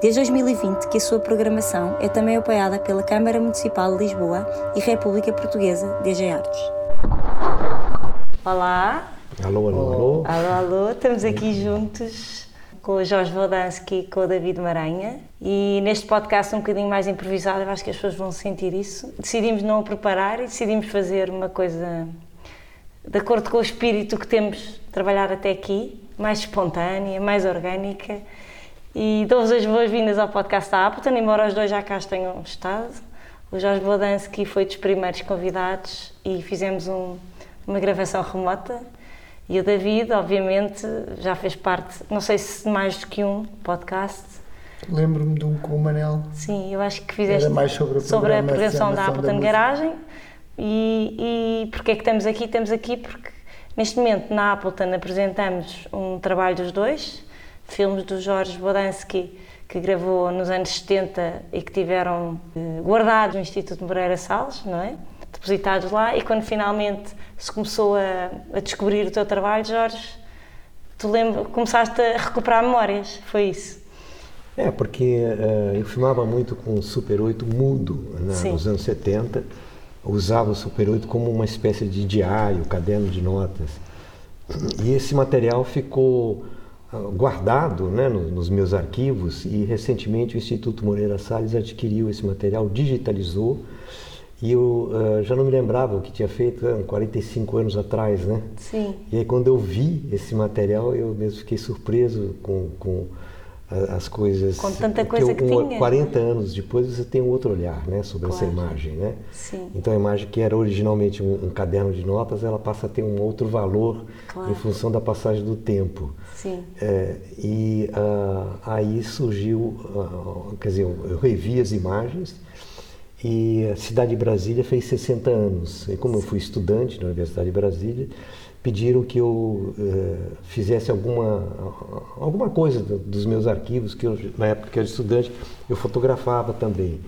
Desde 2020 que a sua programação é também apoiada pela Câmara Municipal de Lisboa e República Portuguesa DG Artes. Olá. Alô, alô, alô. Alô, alô. Estamos aqui juntos com o Jorge Valdansky e com o David Maranha e neste podcast um bocadinho mais improvisado, eu acho que as pessoas vão sentir isso. Decidimos não o preparar e decidimos fazer uma coisa de acordo com o espírito que temos de trabalhar até aqui, mais espontânea, mais orgânica e dou-vos as boas-vindas ao podcast da Appleton, embora os dois já cá tenham estado. O Jorge Bodansky foi dos primeiros convidados e fizemos um, uma gravação remota. E o David, obviamente, já fez parte, não sei se mais do que um podcast. Lembro-me de um com o Manel. Sim, eu acho que fizeste Era mais sobre, sobre a programação da da Appleton Garagem. E, e porque é que estamos aqui? Estamos aqui porque, neste momento, na Appleton apresentamos um trabalho dos dois, filmes do Jorge Bodansky, que gravou nos anos 70 e que tiveram eh, guardados no Instituto Moreira Salles, não é? Depositados lá, e quando finalmente se começou a, a descobrir o teu trabalho, Jorge, tu lembra, começaste a recuperar memórias, foi isso? É, porque uh, eu filmava muito com o Super 8 mudo né, nos anos 70. Usava o Super 8 como uma espécie de diário, caderno de notas. E esse material ficou guardado né, nos meus arquivos e recentemente o Instituto Moreira Salles adquiriu esse material, digitalizou e eu uh, já não me lembrava o que tinha feito há 45 anos atrás, né? Sim. E aí quando eu vi esse material eu mesmo fiquei surpreso com, com as coisas. Com tanta coisa eu, que tinha. 40 anos depois você tem um outro olhar, né, sobre claro. essa imagem, né? Sim. Então a imagem que era originalmente um, um, caderno de notas, ela passa a ter um outro valor claro. em função da passagem do tempo. Sim. É, e uh, aí surgiu, uh, quer dizer, eu, revi as imagens e a cidade de Brasília fez 60 anos. E como eu fui estudante na Universidade de Brasília, pediram que eu uh, fizesse alguma, alguma coisa dos meus arquivos, que eu, na época que eu era estudante, eu fotografava também.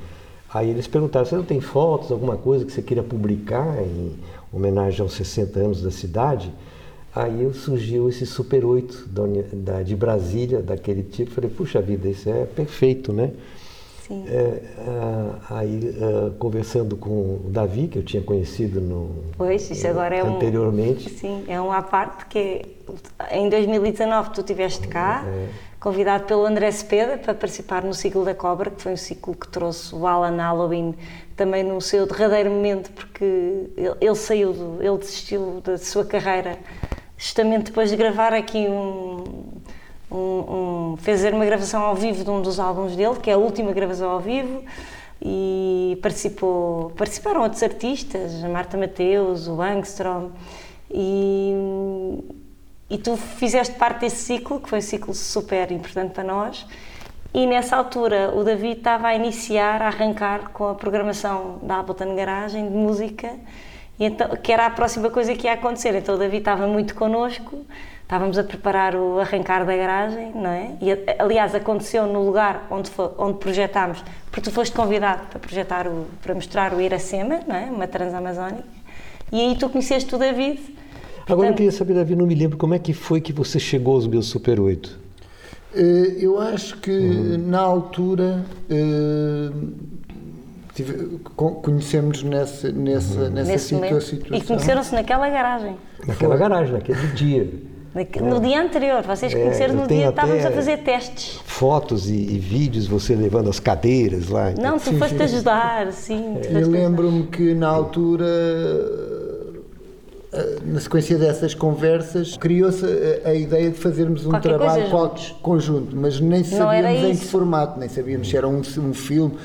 Aí eles perguntaram, você não tem fotos, alguma coisa que você queira publicar em homenagem aos 60 anos da cidade? Aí surgiu esse Super 8 da, de Brasília, daquele tipo. Falei, puxa vida, isso é perfeito, né? Sim. É, aí, conversando com o Davi, que eu tinha conhecido no, pois, isso agora é anteriormente. Um, sim, é um à parte que em 2019 tu estiveste cá, é. convidado pelo André Cepeda para participar no ciclo da Cobra, que foi um ciclo que trouxe o Alan Halloween também no seu derradeiro momento, porque ele, ele saiu, do, ele desistiu da sua carreira justamente depois de gravar aqui um, um, um, fazer uma gravação ao vivo de um dos álbuns dele, que é a última gravação ao vivo, e participou, participaram outros artistas, a Marta Mateus, o Angstrom, e, e tu fizeste parte desse ciclo, que foi um ciclo super importante para nós, e nessa altura o David estava a iniciar, a arrancar com a programação da Ableton Garagem de música, então, que era a próxima coisa que ia acontecer. Então o David estava muito connosco, estávamos a preparar o arrancar da garagem, não é? E aliás aconteceu no lugar onde, foi, onde projetámos, porque tu foste convidado para projetar o, para mostrar o Iracema, não é? Uma transamazónica. E aí tu conheceste o David. Portanto, Agora eu queria saber, David, não me lembro como é que foi que você chegou aos meus Super 8. Uh, eu acho que uhum. na altura uh, conhecemos nessa, nessa, uhum. nessa situa situação. E conheceram-se naquela garagem. Naquela garagem, naquele dia. No dia anterior, vocês é, conheceram no dia, estávamos a fazer testes. Fotos e, e, vídeos, você levando as cadeiras lá. Então. Não, tu sim, foste sim. ajudar, sim. É. Eu lembro-me que na altura, na sequência dessas conversas, criou-se a, a, ideia de fazermos um Qualquer trabalho conjunto, mas nem sabíamos em que formato, nem sabíamos se era um, um filme.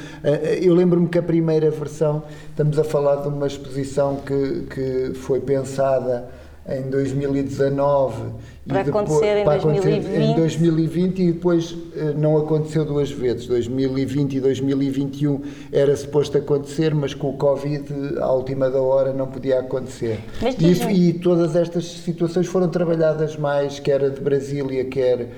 Eu lembro-me que a primeira versão, estamos a falar de uma exposição que, que foi pensada em 2019 Para depois, acontecer em para acontecer 2020. em 2020 e depois eh, não aconteceu duas vezes. 2020 e 2021 era suposto acontecer, mas com o Covid à última da hora não podia acontecer. Mas E, todas estas situações foram trabalhadas mais, quer a de Brasília, quer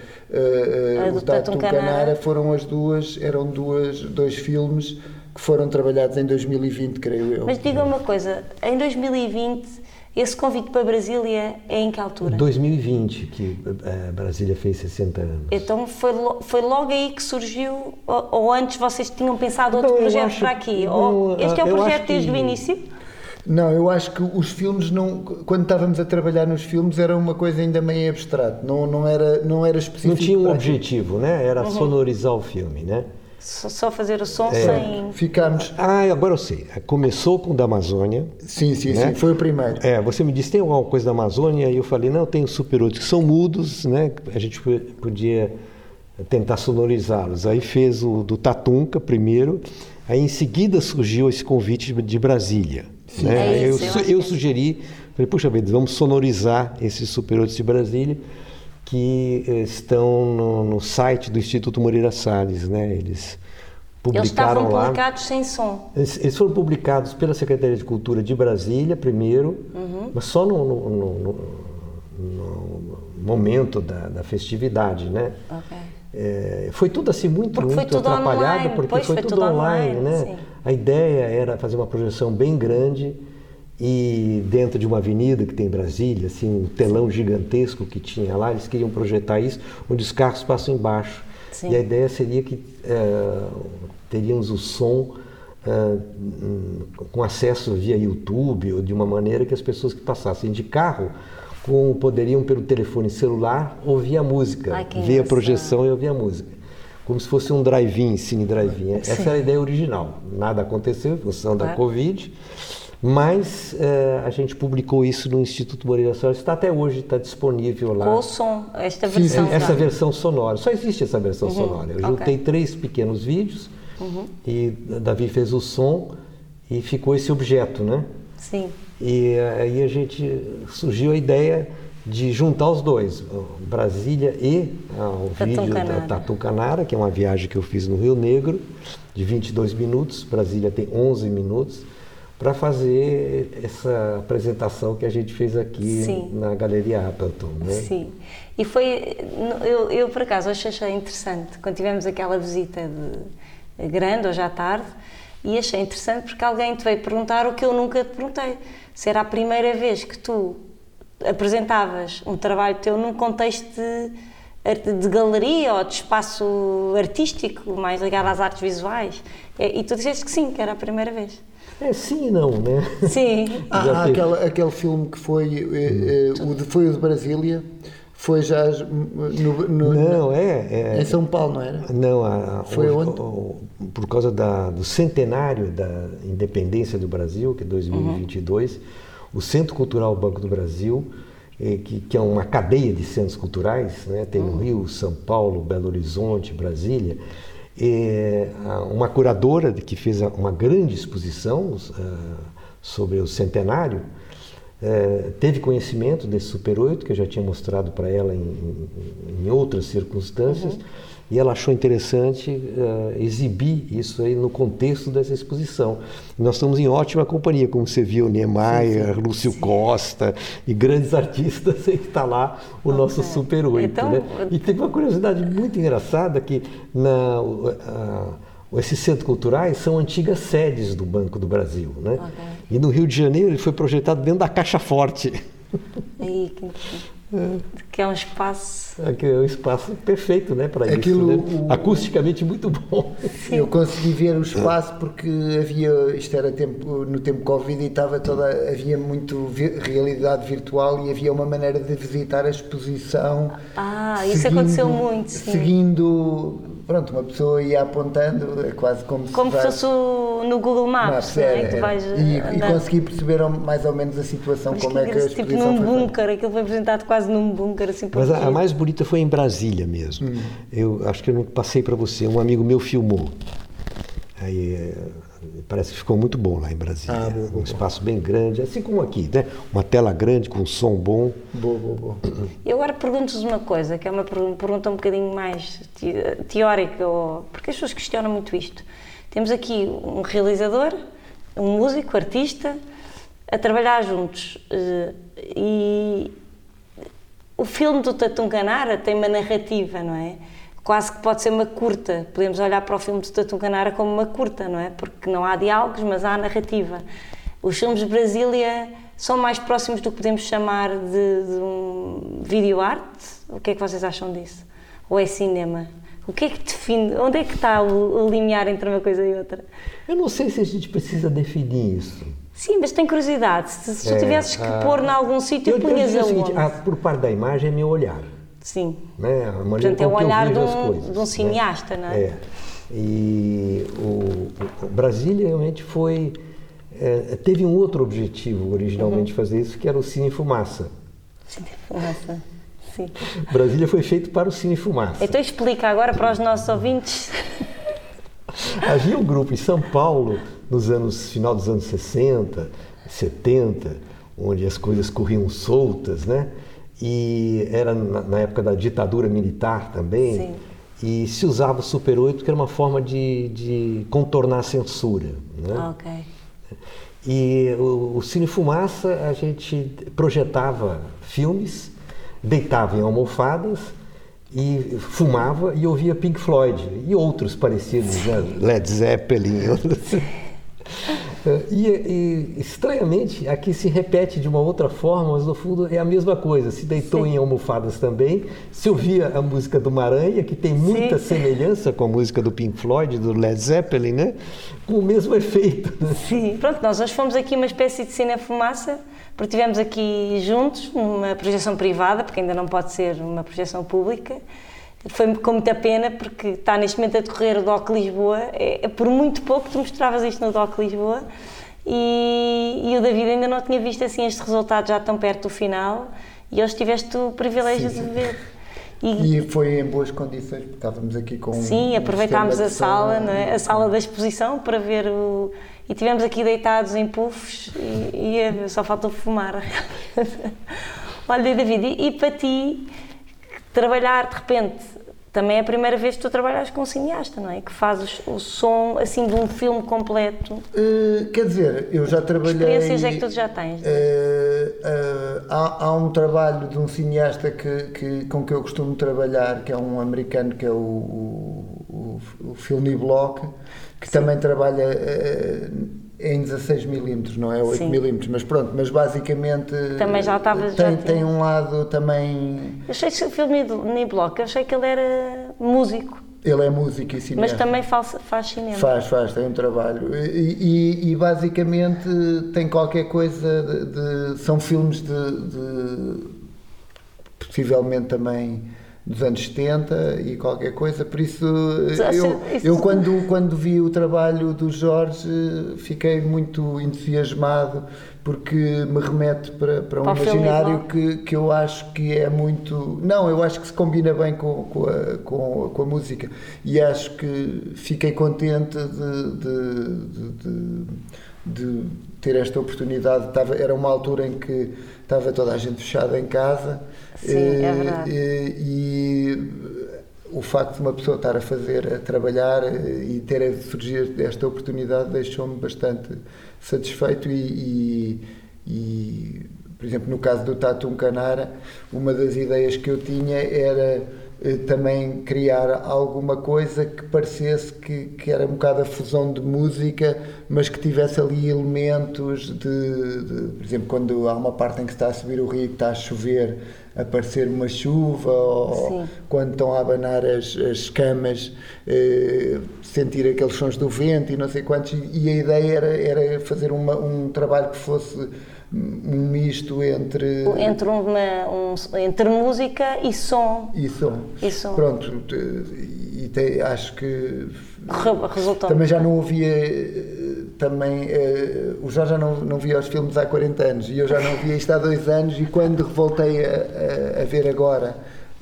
A do o Tatu. Canara, foram as duas, eram duas, dois filmes que foram trabalhados em 2020, creio eu. Mas diga uma coisa, em 2020, esse convite para Brasília é em que altura? 2020, que eh, Brasília fez 60 anos. Então foi, foi logo aí que surgiu, ou, ou antes vocês tinham pensado outro Não, projeto acho- para aqui? não, ou, este é o eu projeto acho que- desde o início? Não, eu acho que os filmes não. Quando estávamos a trabalhar nos filmes era uma coisa ainda meio abstrato, não, não, era, não era específico. Não tinha um objetivo, né? Era sonorizar o filme, né? Só, fazer o som É. sem. Ficámos. Ah, agora eu sei. Começou com o da Amazônia. Sim, sim, Né? sim, foi o primeiro. É, você me disse, tem alguma coisa da Amazônia? E eu falei, não, tem os Super 8 que são mudos, né? A gente po- podia tentar sonorizá-los. Aí fez o do Tatunca primeiro, aí em seguida surgiu esse convite de- Brasília. né? É eu, isso, eu eu que é. sugeri, falei, puxa vida, vamos sonorizar esses Super 8 de Brasília que estão no, no site do Instituto Moreira Salles, né? Eles Eles publicaram estavam lá. publicados sem som. Eles, eles foram publicados pela Secretaria de Cultura de Brasília primeiro, Uhum. mas só no, no- no- no- momento da, da festividade, né? Ok. É, foi tudo assim muito, Porque muito atrapalhado, online, porque foi, foi tudo, tudo online, online, né? sim. A ideia era fazer uma projeção bem grande e dentro de uma avenida que tem em Brasília, assim, um telão gigantesco que tinha lá, eles queriam projetar isso, onde os carros passam embaixo. Sim. E a ideia seria que eh, teríamos o som eh, hum, com acesso via YouTube ou de uma maneira que as pessoas que passassem de carro com, poderiam pelo telefone celular ouvir a música, Ai, ver a projeção e ouvir a música. Como se fosse um drive-in, cine drive-in. Essa era a ideia original. Nada aconteceu em função da Claro. Covid, mas eh, a gente publicou isso no Instituto Moreira Salles. Está até hoje, está disponível lá. Com o som, esta versão. Essa versão sonora, só existe essa versão Uhum, sonora. Eu ok. juntei três pequenos vídeos e Davi fez o som e ficou esse objeto, né? Sim. E aí a gente surgiu a ideia de juntar os dois, Brasília e ah, o Tatu vídeo Canara. da Tatu Canara, que é uma viagem que eu fiz no Rio Negro, de 22 minutos, Brasília tem 11 minutos, para fazer essa apresentação que a gente fez aqui Sim. na Galeria Appleton. Né? Sim. E foi. Eu, eu, por acaso, achei interessante, quando tivemos aquela visita de, grande, hoje à tarde, e achei interessante porque alguém te veio perguntar o que eu nunca te perguntei. Se era a primeira vez que tu apresentavas um trabalho teu num contexto de, de galeria ou de espaço artístico, mais ligado às artes visuais. E, e tu disseste que sim, que era a primeira vez. É sim e não, né? Sim. Ah, aquele, aquele filme que foi, eh, eh, o de, foi o de Brasília, foi já no, no- Não, é. é em São Paulo, não era? Não, a, a- Foi o- onde? o- por causa da- do centenário da independência do Brasil, que é 2022, o Centro Cultural Banco do Brasil, eh, que, que é uma cadeia de centros culturais, né? tem no Rio, São Paulo, Belo Horizonte, Brasília, uma curadora que fez uma grande exposição ah, sobre o centenário, eh, teve conhecimento desse Super 8, que eu já tinha mostrado para ela em, outras circunstâncias, e ela achou interessante eh, exibir isso aí no contexto dessa exposição. E nós estamos em ótima companhia, como você viu, Niemeyer, Lúcio Costa e grandes artistas, e está lá o nosso Super 8. Então, né? E teve uma curiosidade muito engraçada que na, a- esses centros culturais são antigas sedes do Banco do Brasil, né? E no Rio de Janeiro ele foi projetado dentro da Caixa Forte, que, que é um espaço. que é um espaço perfeito, né, para isso, Aquilo, né? o- acusticamente muito bom. Eu consegui ver o espaço porque havia, isto era tempo, no tempo Covid e estava toda, havia muito vi- realidade virtual e havia uma maneira de visitar a exposição. Ah, isso aconteceu muito, sim. Seguindo, pronto, uma pessoa ia apontando, é quase como se Como se fosse no Google Maps, Maps, não é? Que era. vais e, e andando. consegui perceber mais ou menos a situação, Mas como que é que a tipo num foi feita. bunker, aquilo foi apresentado quase num bunker, assim, Mas a, a mais bonita foi em Brasília mesmo. Eu acho que eu não passei para você. Um amigo meu filmou. Aí, eh, Parece que ficou muito bom lá em Brasília. Ah, boa, boa, um espaço bem grande, assim como aqui, né? Uma tela grande com som bom. Boa, boa, boa. E agora pergunto-vos uma coisa, que é uma pergunta um bocadinho mais teórica, ou, porque as pessoas questionam muito isto. Temos aqui um realizador, um músico, artista, a trabalhar juntos. eh, E o filme do Tatum Canara tem uma narrativa, não é? Quase que pode ser uma curta. Podemos olhar para o filme do Tatum Canara como uma curta, não é? Porque não há diálogos, mas há narrativa. Os filmes de Brasília são mais próximos do que podemos chamar de, de um vídeo arte? O que é que vocês acham disso? Ou é cinema? O que é que define? Onde é que está o, o limiar entre uma coisa e outra? Eu não sei se a gente precisa definir isso. Sim, mas tenho curiosidade. Se, se tu É, tivesses que ah, pôr em algum sítio, punhas aonde? seguinte, ah, por parte da imagem é meu olhar. Sim. Né? A maneira Portanto, é o olhar de um- de um né? cineasta, não é? É. E o, o Brasília realmente foi. é, teve um outro objetivo originalmente Uhum. fazer isso, que era o Cine Fumaça. Sim, fumaça. Sim. Brasília foi feito para o Cine Fumaça. Então explica agora para os nossos ouvintes. Havia um grupo em São Paulo, nos anos final dos anos 60, 70, onde as coisas corriam soltas, né? E era na, na época da ditadura militar também. Sim. E se usava o Super 8, que era uma forma de, de contornar a censura. Né? Ok. E o, o Cine Fumaça, a gente projetava filmes, deitava em almofadas e fumava e ouvia Pink Floyd e outros parecidos, né? Led Zeppelin. E, e, estranhamente, aqui se repete de uma outra forma, mas no fundo é a mesma coisa. Se deitou Sim. em almofadas também, se ouvia a música do Maranha, que tem muita Sim. semelhança com a música do Pink Floyd, do Led Zeppelin, né? Com o mesmo efeito. né? Sim. Pronto, nós hoje fomos aqui uma espécie de cine fumaça, porque estivemos aqui juntos numa projeção privada, porque ainda não pode ser uma projeção pública. Foi com muita pena, porque está neste momento a decorrer o DOC Lisboa. É, é por muito pouco tu mostravas isto no DOC Lisboa. E, e o David ainda não tinha visto assim este resultado já tão perto do final. E hoje tiveste o privilégio Sim, sim. de ver. E, E foi em boas condições, porque estávamos aqui com. Sim, um aproveitámos a sala, é? a sala da exposição para ver o. E tivemos aqui deitados em puffs e, e eh, só faltou fumar. Olha, David, e, e para ti, trabalhar de repente, também é a primeira vez que tu trabalhas com um cineasta, não é? Que fazes o som assim de um filme completo. Eh, quer dizer, eu já trabalhei. experiências é que tu já tens? Eh, eh, há, há um trabalho de um cineasta que, que- com que eu costumo trabalhar, que é um americano, que é o, o, o, o Phil Niblock, que também trabalha em 16 milímetros, não é 8 Sim. milímetros, mas pronto, mas basicamente Também já estava- já tem, tinha. tem um lado também. Eu achei que o filme Niblock, eu achei que ele era músico, Ele é músico e mas cineasta. também faz, faz cinema. Faz, faz, tem um trabalho. E, e- e basicamente tem qualquer coisa de. de- são filmes de, de- possivelmente também dos anos 70 e qualquer coisa, por isso Já eu, eu quando, quando vi o trabalho do Jorge fiquei muito entusiasmado porque me remete para, para um Para imaginário que, que eu acho que é muito. Não, eu acho que se combina bem com, com, a, com, com a música e acho que fiquei contente de, de, de- de- de ter esta oportunidade. Estava, era uma altura em que estava toda a gente fechada em casa Sim, é verdade. e o facto de uma pessoa estar a fazer, a trabalhar eh, e ter a surgir esta oportunidade deixou-me bastante satisfeito e, e- e, por exemplo, no caso do Tatum Canara, uma das ideias que eu tinha era eh, também criar alguma coisa que parecesse que, que era um bocado a fusão de música, mas que tivesse ali elementos de, de- por exemplo, quando há uma parte em que está a subir o rio, que está a chover, aparecer uma chuva, ou Sim. quando estão a abanar as, as camas, eh, sentir aqueles sons do vento e não sei quantos. E a ideia era, era fazer uma- um trabalho que fosse um misto entre. Entre, uma, um- entre música e som. E som. E som. Pronto, te- e te- acho que Também já não ouvia eh, também eh, o Jorge já não, não via os filmes há 40 anos. E eu já não via isto há dois anos e quando voltei a, a- a ver agora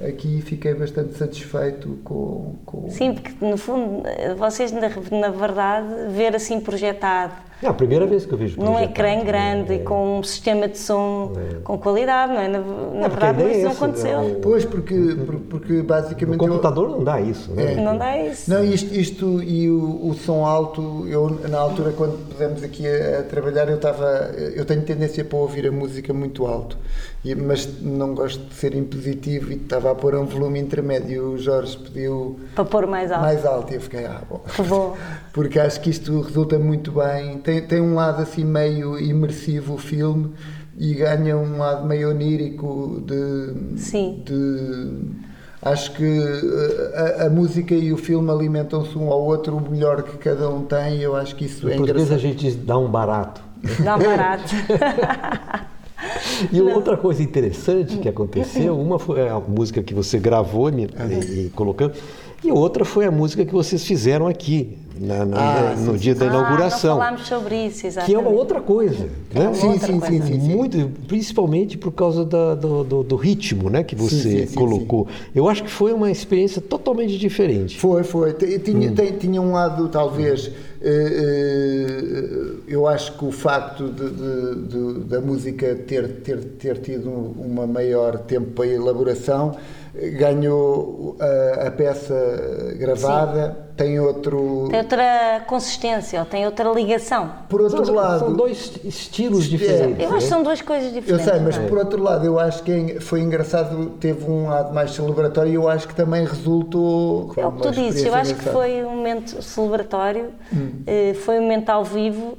aqui fiquei bastante satisfeito com, com... Sim, porque no fundo, vocês na, na verdade, ver assim projetado é a primeira vez que eu vejo Num ecrã grande, é. com um sistema de som é. com qualidade, não é? Na, na é, verdade, isso não aconteceu. Não, pois, porque, porque basicamente. O computador eu, não dá isso, né? É. Não dá isso. Não, isto, isto e o, o, som alto, eu na altura, quando pusemos aqui a, a, trabalhar, eu estava. Eu tenho tendência para ouvir a música muito alto, e, mas não gosto de ser impositivo e estava a pôr um volume intermédio. O Jorge pediu. Para pôr mais alto. Mais alto, e eu fiquei, ah, bom. bom. Porque acho que isto resulta muito bem tem, tem um lado assim meio imersivo o filme e ganha um lado meio onírico de. Sim. De, acho que eh, a, a, música e o filme alimentam-se um ao outro, o melhor que cada um tem, eu acho que isso é engraçado. a gente diz dá um barato. Dá um barato. E outra coisa interessante que aconteceu, uma foi a música que você gravou e, e colocando, e outra foi a música que vocês fizeram aqui, na, na, ah, no sim, dia sim. da inauguração. Ah, falámos sobre isso, exatamente. Que é uma outra coisa. É né? sim, outra sim, coisa. sim, sim, Muito, principalmente por causa da, do, do, do, ritmo né, que você colocou. Eu acho que foi uma experiência totalmente diferente. Foi, foi. Tinha, hum. tinha um lado, talvez. Eh, eh, eu acho que o facto de, de, de, da música ter, ter, ter tido uma maior tempo para elaboração ganhou a, a peça gravada, Sim. tem outro. Tem outra consistência, ou tem outra ligação. Por outro são, lado. São dois estilos diferentes. É. Eu acho que são duas coisas diferentes. Eu sei, mas é? por outro lado, eu acho que foi engraçado, teve um lado mais celebratório e eu acho que também resultou. É o que tu dizes, eu acho que foi um momento celebratório, hum. Eh, foi um momento ao vivo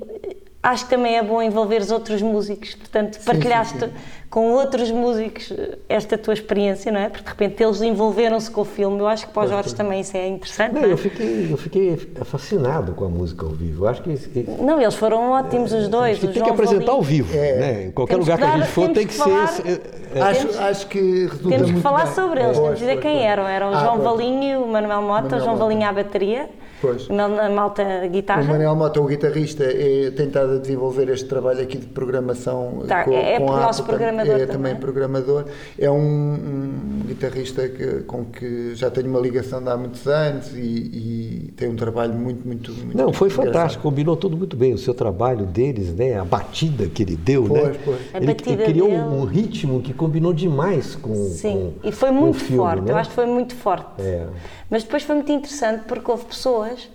acho que também é bom envolver os outros músicos, portanto, partilhaste sim, sim, sim. com outros músicos esta tua experiência, não é? Porque de repente eles envolveram-se com o filme, eu acho que para os Jorge também isso é interessante. Não, não é? eu, fiquei, eu fiquei fascinado com a música ao vivo, eu acho que... Não, eles foram ótimos os dois. tem João que apresentar ao vivo, é. né? Em qualquer temos lugar que, dar, que, a gente for tem que, falar, ser... É, acho, temos, acho que Temos que falar bem. sobre eles, é, temos que dizer quem eram. Eram o ah, João Valinho, o Manuel Mota, Manuel o João Valinho à bateria Pois. Na malta guitarra. O Manuel Mota, o guitarrista, é tentado a desenvolver este trabalho aqui de programação tá, com, é, é com a nosso programador. É também, programador. É um, um guitarrista que, com que já tenho uma ligação de há muitos anos e, e tem um trabalho muito, muito, muito Não, foi engraçado. fantástico, combinou tudo muito bem. O seu trabalho deles, né? A batida que ele deu, pois, né? Pois. Ele, ele criou dele. um ritmo que combinou demais com Sim, com, e foi muito filme, forte. Né? Eu acho que foi muito forte. É. Mas depois foi muito interessante porque houve pessoas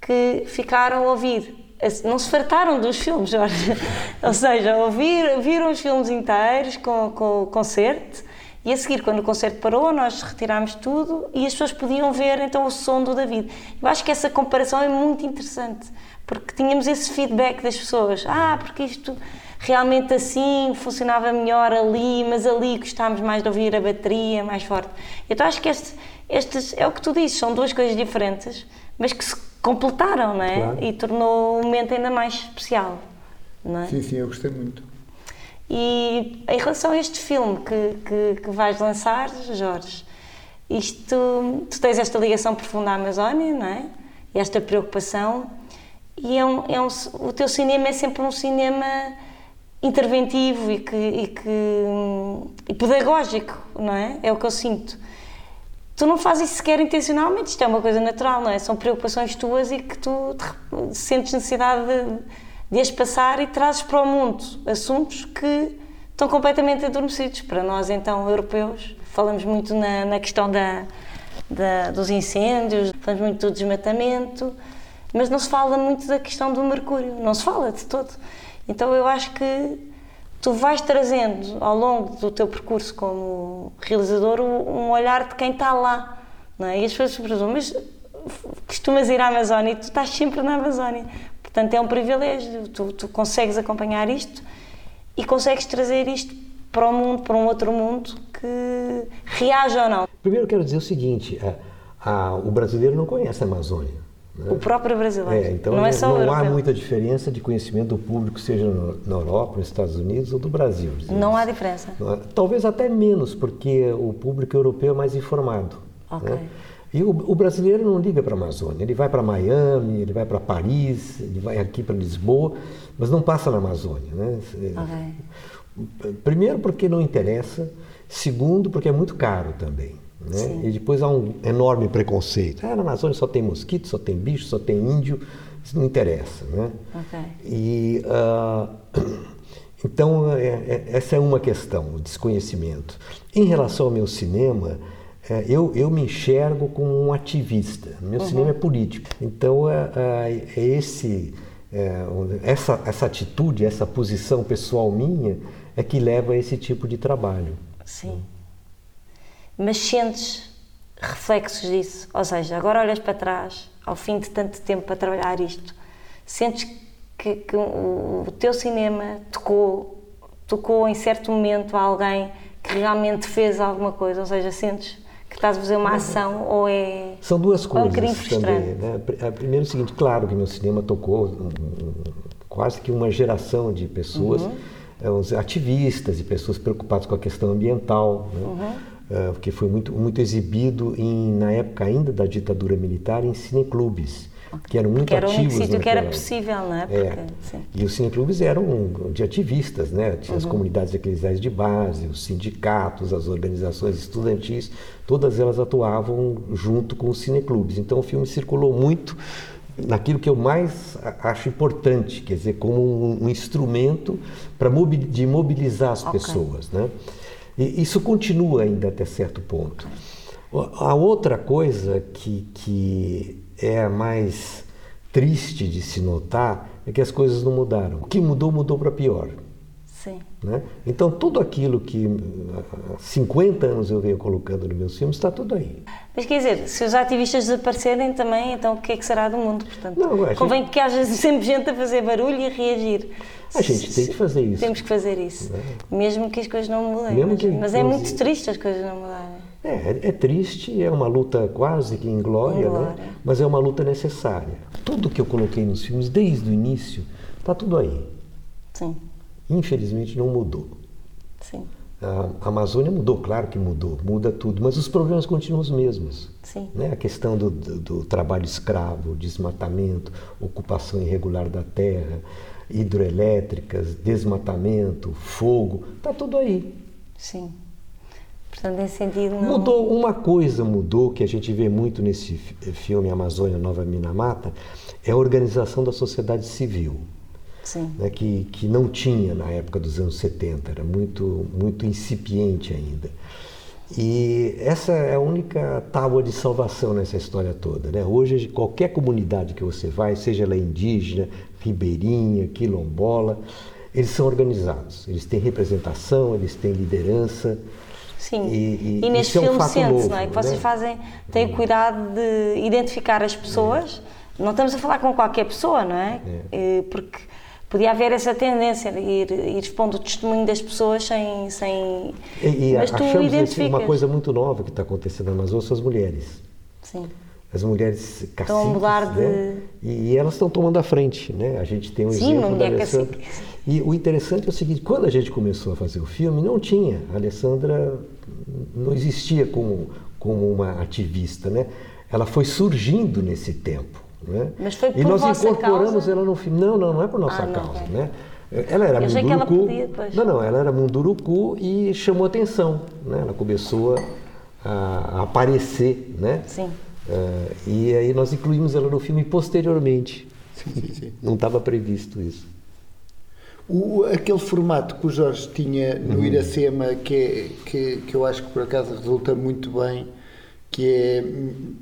que ficaram a ouvir. Não se fartaram dos filmes, Jorge. Ou seja, ouvir, viram os filmes inteiros com, com o concerto e a seguir, quando o concerto parou, nós retirámos tudo e as pessoas podiam ver então o som do David. Eu acho que essa comparação é muito interessante, porque tínhamos esse feedback das pessoas. Ah, porque isto realmente assim funcionava melhor ali, mas ali gostávamos mais de ouvir a bateria mais forte. Então acho que este, é o que tu dizes, são duas coisas diferentes, mas que se completaram, não é? Claro. E tornou o momento ainda mais especial, não é? Sim, sim, eu gostei muito. E em relação a este filme que, que, que vais lançar, Jorge, isto, tu tens esta ligação profunda à Amazónia, não é? E esta preocupação, e é um, é um, o teu cinema é sempre um cinema interventivo e, que, e, que, e pedagógico, não é? É o que eu sinto tu não fazes sequer intencionalmente, isto é uma coisa natural, não é? São preocupações tuas e que tu sentes necessidade de, de as passar e trazes para o mundo assuntos que estão completamente adormecidos. Para nós, então, europeus, falamos muito na, na questão da, da, dos incêndios, falamos muito do desmatamento, mas não se fala muito da questão do mercúrio, não se fala de todo. Então eu acho que tu vais trazendo ao longo do teu percurso como realizador um olhar de quem está lá. Não é? E as pessoas perguntam, mas costumas ir à Amazónia e tu estás sempre na Amazónia. Portanto, é um privilégio. Tu, tu consegues acompanhar isto e consegues trazer isto para o mundo, para um outro mundo que reaja ou não. Primeiro, quero dizer o seguinte: a, a, o brasileiro não conhece a Amazônia. O próprio brasileiro. É, então não, é não, não há muita diferença de conhecimento do público, seja na Europa, nos Estados Unidos ou do Brasil. Não há diferença. Talvez até menos, porque o público europeu é mais informado. Okay. Né? E o, o, brasileiro não liga para a Amazônia, ele vai para Miami, ele vai para Paris, ele vai aqui para Lisboa, mas não passa na Amazônia. Né? Okay. Primeiro, porque não interessa, segundo, porque é muito caro também. Né? E depois há um enorme preconceito. Ah, na Amazônia só tem mosquito, só tem bicho, só tem índio, isso não interessa. Né? Ok. E, ah, então, é- é- essa é uma questão, o desconhecimento. Em relação ao meu cinema, é, eu, eu me enxergo como um ativista. Meu cinema é político. Então, é, é- é esse, é, essa, essa atitude, essa posição pessoal minha é que leva a esse tipo de trabalho. Sim. Mas sentes reflexos disso? Ou seja, agora olhas para trás, ao fim de tanto tempo a trabalhar isto, sentes que, que o, o teu cinema tocou, tocou em certo momento a alguém que realmente fez alguma coisa? Ou seja, sentes que estás a fazer uma ação ou é. São duas ou é um coisas também. Né? A Primeiro, é o seguinte: claro que meu cinema tocou um, um, quase que uma geração de pessoas, Uhum. os ativistas e pessoas preocupadas com a questão ambiental, né? Uhum. Eh, porque foi muito, muito exibido em, na época ainda da ditadura militar em cineclubes, que eram muito Que era ativos sítio que era possível, não é? é. E os cineclubes eram de ativistas, né? Tinha Uhum. as comunidades eclesiais de base, os sindicatos, as organizações estudantis, todas elas atuavam junto com os cineclubes. Então o filme circulou muito naquilo que eu mais acho importante, quer dizer, como um, um instrumento para de mobilizar as Ok. pessoas, né? E isso continua ainda até certo ponto. A outra coisa que, que é mais triste de se notar é que as coisas não mudaram. O que mudou, mudou para pior. Sim. Né? Então, tudo aquilo que há 50 anos eu venho colocando nos meus filmes está tudo aí. Mas quer dizer, se os ativistas desaparecerem também, então o que é que será do mundo? Portanto, Não, a gente- convém que haja sempre gente a fazer barulho e a reagir. A gente tem que fazer isso. Temos que fazer isso. Mesmo que as coisas não mudem. Mesmo mas, que- mas é muito triste as coisas não mudarem. É, é- é triste, é uma luta quase que inglória, Inglória. né? mas é uma luta necessária. Tudo que eu coloquei nos filmes desde o início está tudo aí. Sim, Infelizmente não mudou. sim, A Amazônia mudou, claro que mudou, muda tudo, mas os problemas continuam os mesmos. sim. Né? A questão do, do- do trabalho escravo, desmatamento, ocupação irregular da terra, hidroelétricas, desmatamento, fogo, está tudo aí. sim. Portanto, nesse sentido, não. Mudou, uma coisa mudou, que a gente vê muito nesse fi- filme Amazônia Nova Minamata, é a organização da sociedade civil né, que, que não tinha na época dos anos 70, era muito, muito incipiente ainda. E essa é a única tábua de salvação nessa história toda. Né? Hoje, qualquer comunidade que você vai, seja ela indígena, ribeirinha, quilombola, eles são organizados, eles têm representação, eles têm liderança. sim. E, E, e neste isso é um filme sente-se, não é? Que vocês né? fazem, têm o cuidado de identificar as pessoas. Não estamos a falar com qualquer pessoa, não é? Eh, Porque podia haver essa tendência de ir, ir expondo o testemunho das pessoas sem. sem... E, e Mas tu achamos assim, identificas. uma coisa muito nova que está acontecendo na Amazônia são as mulheres. Sim, As mulheres caciques, Estão a mudar de- né? e, elas estão tomando a frente, né? A gente tem um Sim, uma exemplo da mulher Alessandra. cacique. E o interessante é o seguinte, quando a gente começou a fazer o filme, não tinha. A Alessandra não existia como, como uma ativista, né? Ela foi surgindo nesse tempo, né? Mas foi E por nós vossa incorporamos causa? ela no filme. Não, não, não é por nossa Ah, não, causa, né? Ela era Eu podia depois. Não, não, ela era mundurucu e chamou atenção, né? Ela começou a, a aparecer, né? sim. Eh, e aí nós incluímos ela no filme posteriormente. Sim, sim, sim. Não estava previsto isso. O, aquele formato que o Jorge tinha no Uhum. Iracema, que, é, que, que eu acho que por acaso resulta muito bem, que é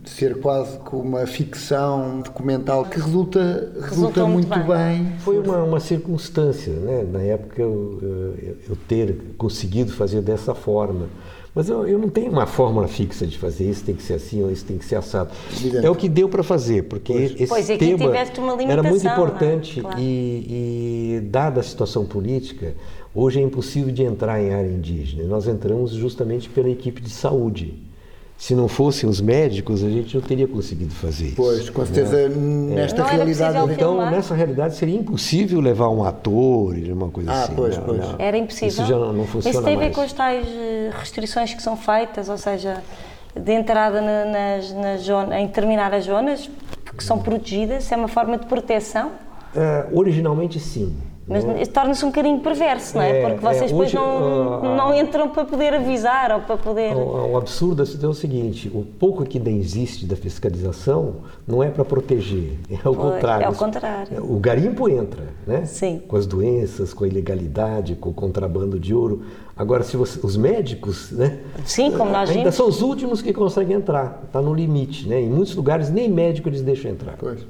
ser quase como uma ficção documental, que resulta, resulta muito muito bem. bem. Foi uma, uma circunstância, né? Na época eu, eu, eu ter conseguido fazer dessa forma. Mas eu, eu não tenho uma fórmula fixa de fazer isso tem que ser assim ou isso tem que ser assado. Evidente. É o que deu para fazer, porque esse Pois, aqui tema era muito limitação, não é? importante Claro. e, e dada a situação política, hoje é impossível de entrar em área indígena. Nós entramos justamente pela equipe de saúde. Se não fossem os médicos, a gente não teria conseguido fazer isso. Pois, com certeza, nesta Não era realidade. Então, filmar? nessa realidade, seria impossível levar um ator e uma coisa Ah, assim. pois, Não, pois. não. Era impossível. Isso já não, não funciona Isso tem a ver com as tais eh, restrições que são feitas, ou seja, de entrada na- nas, nas zonas, em determinadas zonas que são protegidas, isso é uma forma de proteção É, originalmente sim. Mas torna-se um bocadinho perverso, não é? É, Porque vocês é, depois hoje, não, ah, não entram para poder avisar ou para poder. O, o absurdo é o seguinte: o pouco que ainda existe da fiscalização não é para proteger, é ao Pois, contrário. é ao contrário. O garimpo entra, né? Sim. Com as doenças, com a ilegalidade, com o contrabando de ouro. Agora, se você- os médicos, né? Sim, como nós ainda vimos. são os últimos que conseguem entrar. Está no limite, né? Em muitos lugares nem médico eles deixam entrar. Pois.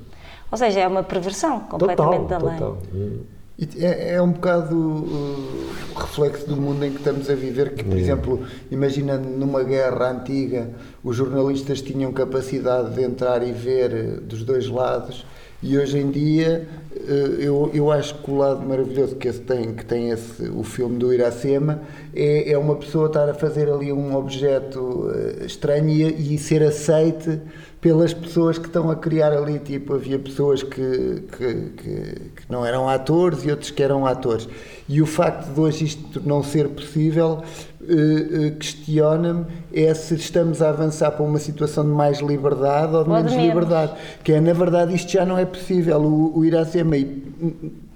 Ou seja, é uma perversão Total, completamente da lei. total. Hum. É, é um bocado uh, reflexo do mundo em que estamos a viver, que, por É. exemplo, imagina numa guerra antiga, os jornalistas tinham capacidade de entrar e ver eh, dos dois lados, e hoje em dia eh, eu, eu acho que o lado maravilhoso que, esse tem, que tem esse, o filme do Iracema é, é uma pessoa estar a fazer ali um objeto eh, estranho e, e ser aceite pelas pessoas que estão a criar ali, tipo, havia pessoas que, que, que, que não eram atores e outros que eram atores. E o facto de hoje isto não ser possível eh, eh, questiona-me é se estamos a avançar para uma situação de mais liberdade ou de Ou menos menos. liberdade. Que é, na verdade, isto já não é possível. O, o Iracema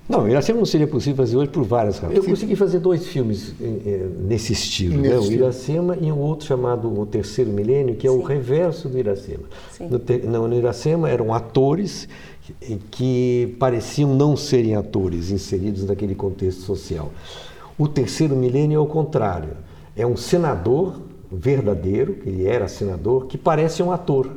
Não, Iracema não seria possível fazer hoje por várias razões. Eu Sim. consegui fazer dois filmes eh, eh, nesse estilo, Nesse né? o. Iracema e um outro chamado O Terceiro Milênio, que é o Sim. reverso do Iracema. No, no, no Iracema eram atores que, que pareciam não serem atores inseridos naquele contexto social. O Terceiro Milênio é o contrário. É um senador verdadeiro, que ele era senador, que parece um ator.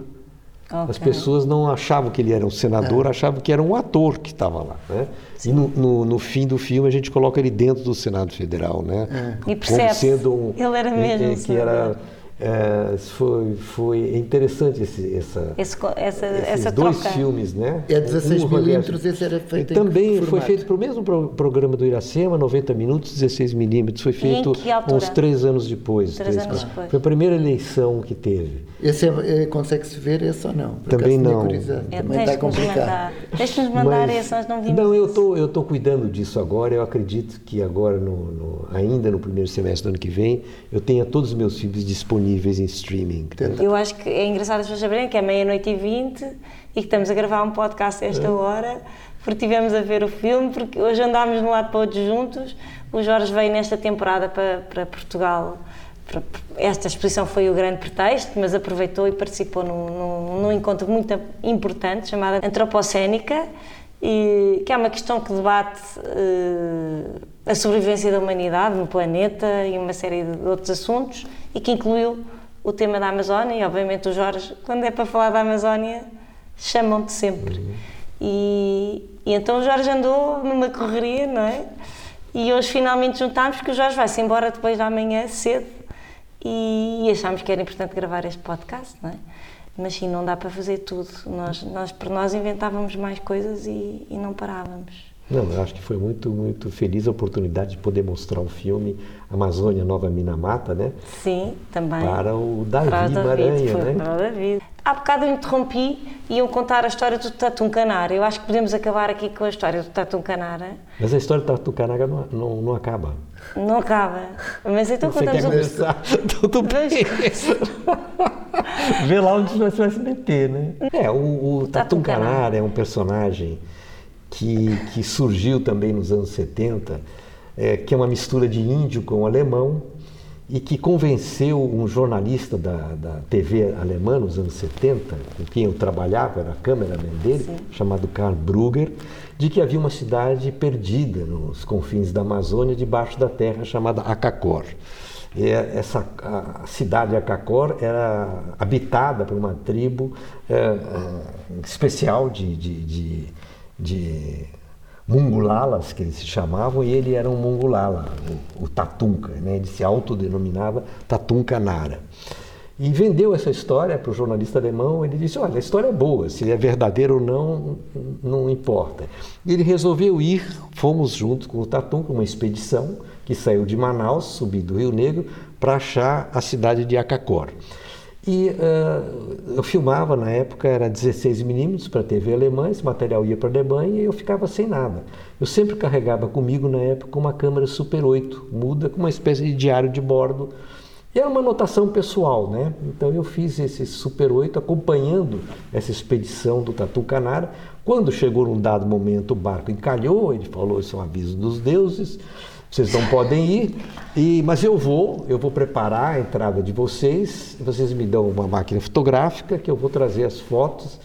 As Ok. pessoas não achavam que ele era um senador, achavam que era um ator que estava lá. Né? E no, no- no fim do filme a gente coloca ele dentro do Senado Federal, né? E percebe-se, Como sendo um, ele era mesmo um que era. É, foi foi interessante esse, essa Esse essa, esses essa dois troca. filmes, né? É 16 Um milímetros, esse era feito E também foi feito para o mesmo pro- programa do Iracema, 90 minutos, 16 milímetros. Foi feito uns três anos depois. Três anos quatro. depois. Foi a primeira eleição que teve. esse é, é- consegue-se ver esse ou não? Por Também acaso tinha não. É, Também está complicado. mandar, tens que nos mandar Mas- esse, nós não vimos. Não, eu tô, eu tô cuidando disso agora. Eu acredito que agora, no, no- ainda no primeiro semestre do ano que vem, eu tenha todos os meus filmes disponíveis em streaming. Eu acho que é engraçado as pessoas saberem que é meia-noite e vinte e que estamos a gravar um podcast a É. esta hora, porque tivemos a ver o filme, porque hoje andámos de um lado para o outro juntos. O Jorge veio nesta temporada para, para Portugal. Para- Esta exposição foi o grande pretexto, mas aproveitou e participou num, num, num encontro muito importante chamado Antropocénica, e, que é uma questão que debate eh, a sobrevivência da humanidade no planeta e uma série de outros assuntos e que incluiu o tema da Amazónia e obviamente o Jorge, quando é para falar da Amazónia, chamam-te sempre. E, e então o Jorge andou numa correria, não é? E hoje finalmente juntámos que o Jorge vai-se embora depois da manhã cedo e, e achámos que era importante gravar este podcast, não é? Mas sim, não dá para fazer tudo. Nós, nós, por nós inventávamos mais coisas e, e não parávamos. Não, eu acho que foi muito, muito feliz a oportunidade de poder mostrar o filme Amazônia Nova Minamata, né? Sim, também. Para o Davi Para o David, Maranha, foi né? Para o David. Há bocado eu interrompi e iam contar a história do Tatum Canara. Eu acho que podemos acabar aqui com a história do Tatum Canara. Mas a história do Tatucanaga não, não, não acaba. Não acaba. Mas então Você contamos quer um começar? Tudo bem. Vê lá onde vai se SBT, né? É, o, o Tatum Canara é um personagem que, que surgiu também nos anos 70, é, que é uma mistura de índio com alemão e que convenceu um jornalista da, da TV alemã nos anos 70, com quem eu trabalhava, era a cameraman dele, chamado Karl Brugger, de que havia uma cidade perdida nos confins da Amazônia, debaixo da terra, chamada Acacor. E essa a cidade Acacor era habitada por uma tribo é, é, especial de, de, de, de mungulalas, que eles se chamavam, e ele era um mungulala, o, o Tatunca, né? ele se autodenominava Tatunca Nara. E vendeu essa história para o jornalista alemão. Ele disse: Olha, a história é boa, se é verdadeira ou não, não importa. E ele resolveu ir, fomos juntos com o Tatum, com uma expedição que saiu de Manaus, subiu do Rio Negro, para achar a cidade de Acacor. E uh, eu filmava na época, era 16 milímetros para a TV alemã, esse material ia para a Alemanha e eu ficava sem nada. Eu sempre carregava comigo na época uma câmera Super 8, muda, com uma espécie de diário de bordo E era uma anotação pessoal, né? Então eu fiz esse Super 8 acompanhando essa expedição do Tatu Canara. Quando chegou num dado momento, o barco encalhou, ele falou: Isso é um aviso dos deuses, vocês não podem ir, e, mas eu vou, eu vou preparar a entrada de vocês, vocês me dão uma máquina fotográfica que eu vou trazer as fotos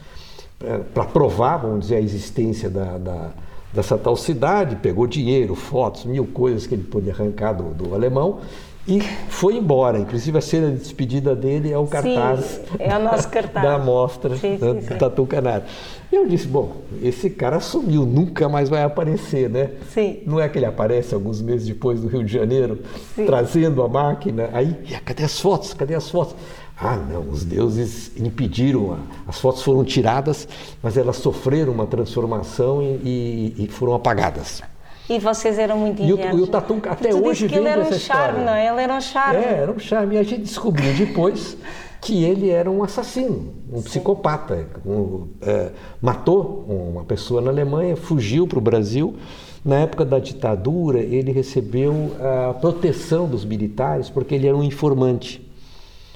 para provar, vamos dizer, a existência da, da, dessa tal cidade. Pegou dinheiro, fotos, mil coisas que ele podia arrancar do, do alemão e foi embora. Inclusive a cena de despedida dele é o cartaz, sim, é o nosso cartaz. da amostra sim, sim, do Tatu Canário. Eu disse, bom, esse cara sumiu, nunca mais vai aparecer, né? Sim. Não é que ele aparece alguns meses depois do Rio de Janeiro, trazendo a máquina, aí, cadê as fotos? Cadê as fotos? Ah, não, os deuses impediram, as fotos foram tiradas, mas elas sofreram uma transformação e, e, e foram apagadas. E vocês eram muito ingênuos. E o, o Tatu até tu hoje que ele era um charme, não é? Ele era um charme. É, era um charme. E a gente descobriu depois que ele era um assassino, um Sim. psicopata. Um, é, matou uma pessoa na Alemanha, fugiu para o Brasil. Na época da ditadura, ele recebeu a proteção dos militares porque ele era um informante.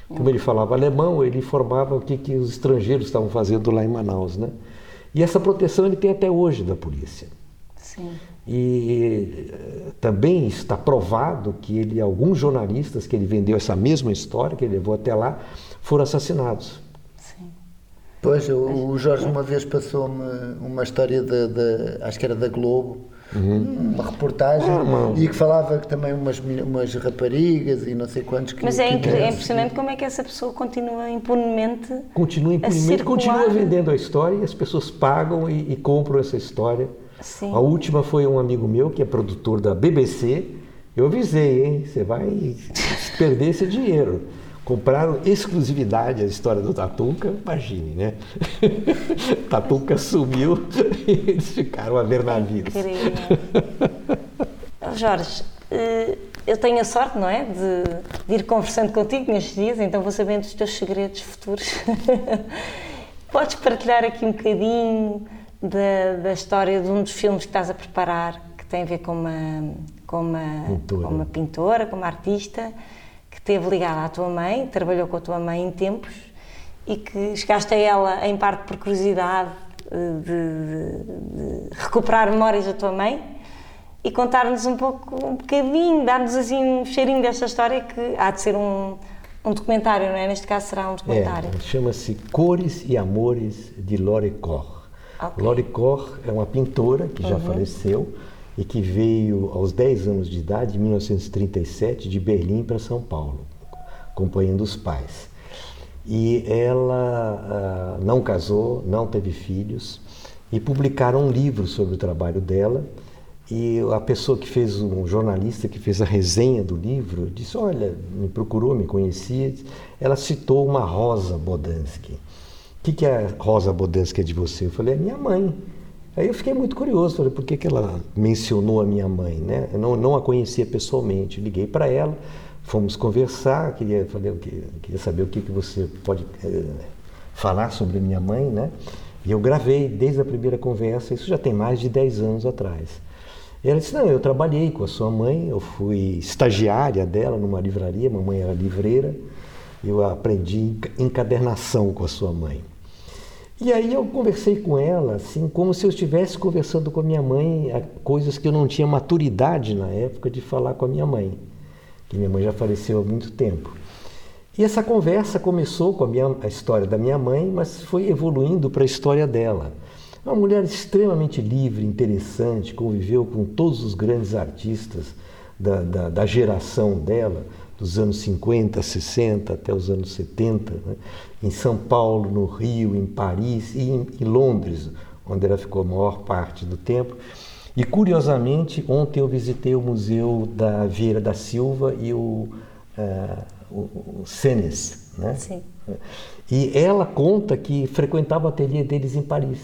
Como ele falava alemão, ele informava o que, que os estrangeiros estavam fazendo lá em Manaus, né? E essa proteção ele tem até hoje da polícia. Sim. E também está provado que ele, alguns jornalistas que ele vendeu essa mesma história, que ele levou até lá, foram assassinados. Sim. Pois, o, o Jorge uma vez passou-me uma história, de, de, acho que era da Globo, uhum. uma reportagem, ah, e que falava que também umas, umas raparigas e não sei quantos que Mas é, que é impressionante como é que essa pessoa continua impunemente. Continua impunemente, continua vendendo a história e as pessoas pagam e, e compram essa história. Sim. A última foi um amigo meu que é produtor da BBC. Eu avisei, hein? Você vai perder esse dinheiro. Compraram exclusividade a história do Tatunca, imagine, né? Tatunca sumiu e eles ficaram adrenalinos. Jorge, eh, eu tenho a sorte, não é? De, de, ir conversando contigo nestes dias, então vou sabendo os teus segredos futuros. Podes partilhar aqui um bocadinho da, da, história de um dos filmes que estás a preparar, que tem a ver com uma, com uma, pintora. Com uma pintora, com uma artista, que esteve ligada à tua mãe, trabalhou com a tua mãe em tempos e que chegaste a ela em parte por curiosidade de, de, de recuperar memórias da tua mãe e contar-nos um pouco, um bocadinho, dar-nos assim um cheirinho desta história que há de ser um, um documentário, não é? Neste caso será um documentário. É, chama-se Cores e Amores de Lore Cor. Okay. Lore Cor é uma pintora que já uhum. faleceu e que veio aos 10 anos de idade, em 1937, de Berlim para São Paulo, acompanhando os pais. E ela uh, não casou, não teve filhos, e publicaram um livro sobre o trabalho dela. E a pessoa que fez, um jornalista que fez a resenha do livro, disse: Olha, me procurou, me conhecia. Ela citou uma Rosa Bodansky que, que a Rosa Bodansky é de você? Eu falei, é minha mãe. Aí eu fiquei muito curioso, falei, por que, que ela mencionou a minha mãe, né? Eu não, não a conhecia pessoalmente, liguei para ela, fomos conversar, queria, falei, queria saber o que, que você pode é, falar sobre a minha mãe, né? E eu gravei desde a primeira conversa, isso já tem mais de 10 anos atrás. E ela disse, não, eu trabalhei com a sua mãe, eu fui estagiária dela numa livraria, mamãe era livreira, eu aprendi encadernação com a sua mãe. E aí eu conversei com ela, assim, como se eu estivesse conversando com a minha mãe, coisas que eu não tinha maturidade na época de falar com a minha mãe, que minha mãe já faleceu há muito tempo. E essa conversa começou com a, minha, a história da minha mãe, mas foi evoluindo para a história dela. Uma mulher extremamente livre, interessante, conviveu com todos os grandes artistas da, da, da geração dela, dos anos 50, 60 até os anos 70, né? em São Paulo, no Rio, em Paris e em, em, Londres, onde ela ficou a maior parte do tempo. E curiosamente, ontem eu visitei o Museu da Vieira da Silva e o, uh, o, o Senes. Né? Sim. E ela conta que frequentava o ateliê deles em Paris.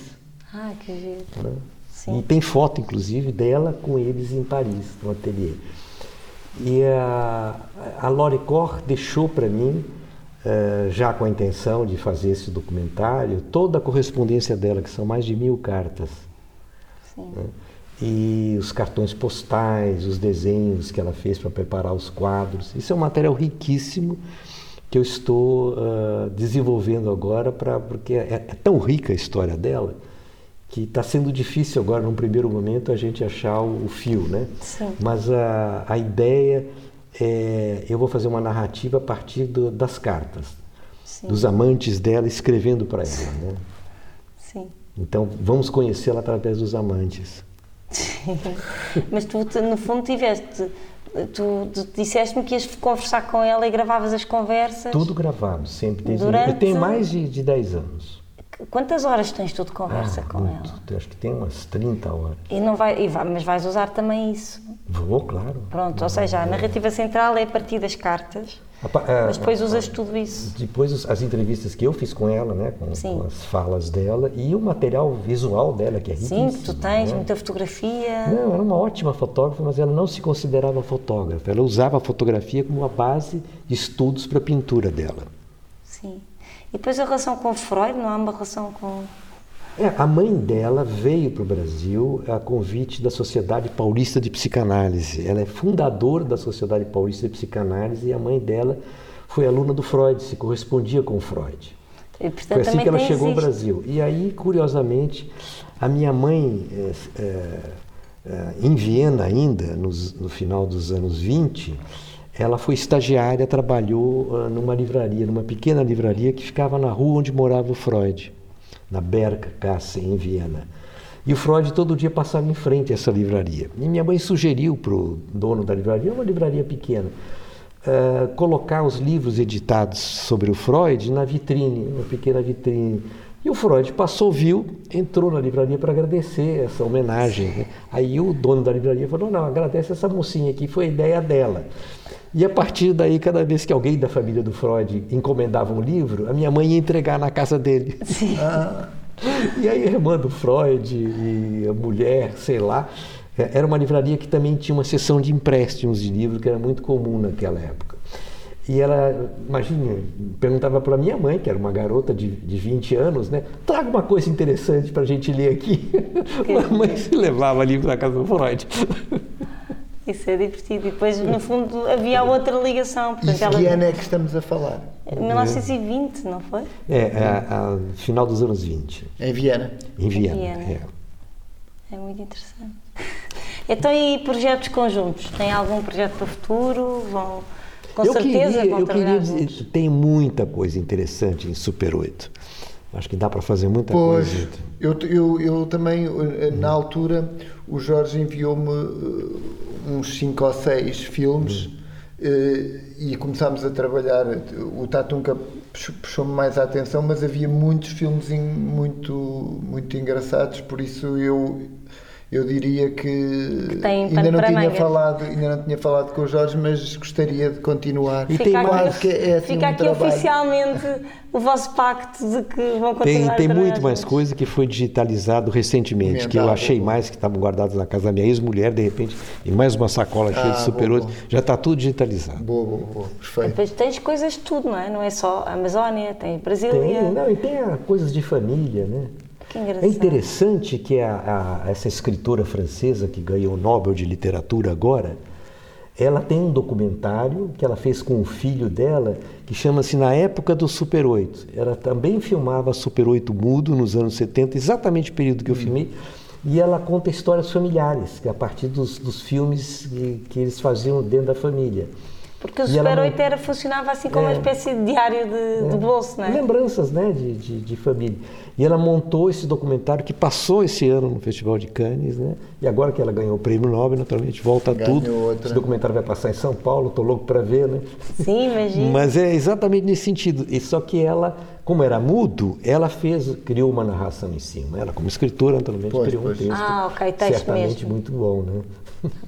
Ah, que jeito. Né? E tem foto, inclusive, dela com eles em Paris, no ateliê. E a, a Lore Cor deixou para mim, uh, já com a intenção de fazer esse documentário, toda a correspondência dela, que são mais de mil cartas. Né? e os cartões postais, os desenhos que ela fez para preparar os quadros. Isso é um material riquíssimo que eu estou uh, desenvolvendo agora, pra, porque é, é, tão rica a história dela que está sendo difícil agora, num primeiro momento, a gente achar o, o fio, né? Sim. Mas a, a ideia é, eu vou fazer uma narrativa a partir do, das cartas, Sim. dos amantes dela escrevendo para ela, né? Sim. Então vamos conhecê-la através dos amantes. Mas tu, no fundo, tiveste. Tu, tu disseste-me que ias conversar com ela e gravavas as conversas. Tudo gravado, sempre. Desde Durante- Eu tenho mais de, de 10 anos. Quantas horas tens tu de conversa Ah, com muito. ela? Acho que tem umas 30 horas. E não vai, e vai- mas vais usar também isso. Vou, claro. Pronto, ou seja, a narrativa central é a partir das cartas, A pa- a- mas depois usas tudo isso. Depois as entrevistas que eu fiz com ela, né, com, com as falas dela e o material visual dela que é riquíssimo. Sim, tu tens, né? muita fotografia. Não, era uma ótima fotógrafa, mas ela não se considerava fotógrafa. Ela usava a fotografia como uma base de estudos para a pintura dela. Sim. E depois a relação com Freud, não há uma relação com. É, a mãe dela veio para o Brasil a convite da Sociedade Paulista de Psicanálise. Ela é fundadora da Sociedade Paulista de Psicanálise e a mãe dela foi aluna do Freud, se correspondia com Freud. E, portanto, Foi assim que ela chegou ao isto. Brasil. E aí, curiosamente, a minha mãe, é, é, é, em Viena ainda, nos- no final dos anos 20, ela foi estagiária, trabalhou ah, numa livraria, numa pequena livraria que ficava na rua onde morava o Freud, na Bergkasse, em Viena. E o Freud todo dia passava em frente a essa livraria. E minha mãe sugeriu para o dono da livraria, uma livraria pequena, eh, colocar os livros editados sobre o Freud na vitrine, uma pequena vitrine. E o Freud passou, viu, entrou na livraria para agradecer essa homenagem. né? Aí o dono da livraria falou: não, agradece essa mocinha aqui, foi a ideia dela. E a partir daí, cada vez que alguém da família do Freud encomendava um livro, a minha mãe ia entregar na casa dele. E aí a irmã do Freud e a mulher, sei lá, é, era uma livraria que também tinha uma seção de empréstimos de livros que era muito comum naquela época. E ela, imagina, perguntava para minha mãe, que era uma garota de, de 20 anos, né? Traga uma coisa interessante para a gente ler aqui. A mãe se levava livro na casa do Freud. Isso é divertido. E depois, no fundo, havia outra ligação. E Portanto, que ela... ano é que estamos a falar? 1920, não foi? É, a, a final dos anos 20, Em Viena. em Viena. Viena. é. É muito interessante. Então, e projetos conjuntos? Tem algum projeto para o futuro? Vão, com eu certeza queria, vão eu trabalhar queria dizer, tem muita coisa interessante em Super 8. Acho que dá para fazer muita Pois, coisa. eu, eu, eu também, eh, na altura, o Jorge enviou-me eh, uns 5 ou 6 filmes eh, e começámos a trabalhar. O Tatunca puxou- puxou-me mais a atenção, mas havia muitos filmes muito, muito engraçados, por isso eu. Eu diria que, tem ainda pano não para tinha mangas. falado, ainda não tinha falado com o Jorge, mas gostaria de continuar. E Fica tem aqui, mais- Quase que é assim fica um aqui trabalho. oficialmente o vosso pacto de que vão continuar Tem, tem muito mais coisa que foi digitalizado recentemente, que eu achei mais que estavam guardados na casa da minha ex-mulher, de repente, em mais uma sacola cheia Ah, de Super boa, 8, boa. já está tudo digitalizado. Boa, boa, boa. Perfeito. Depois tens coisas de tudo, não é? Não é só a Amazónia, tem Tem, Brasília. não, e tem coisas de família, né? É interessante que a- a- essa escritora francesa que ganhou o Nobel de Literatura agora, ela tem um documentário que ela fez com o filho dela, que chama-se Na Época do Super 8. Ela também filmava Super 8 mudo nos anos 70, exatamente o período que eu filmei, e ela conta histórias familiares, que é a partir dos, dos filmes que, que eles faziam dentro da família. Porque o E Super não- 8 era, funcionava assim como uma É. espécie de diário de, de bolso, não é? Lembranças né, de, de, de família. E ela montou esse documentário que passou esse ano no Festival de Cannes, né? E agora que ela ganhou o prêmio Nobel, naturalmente volta Ganhou tudo. outra. Esse documentário vai passar em São Paulo, estou louco para ver, né? Sim, imagina. Mas é exatamente nesse sentido. E só que ela, como era mudo, ela fez, criou uma narração em cima. Ela, como escritora, naturalmente, Pois, criou pois. um texto. Ah, ok, texto certamente mesmo. muito bom, né?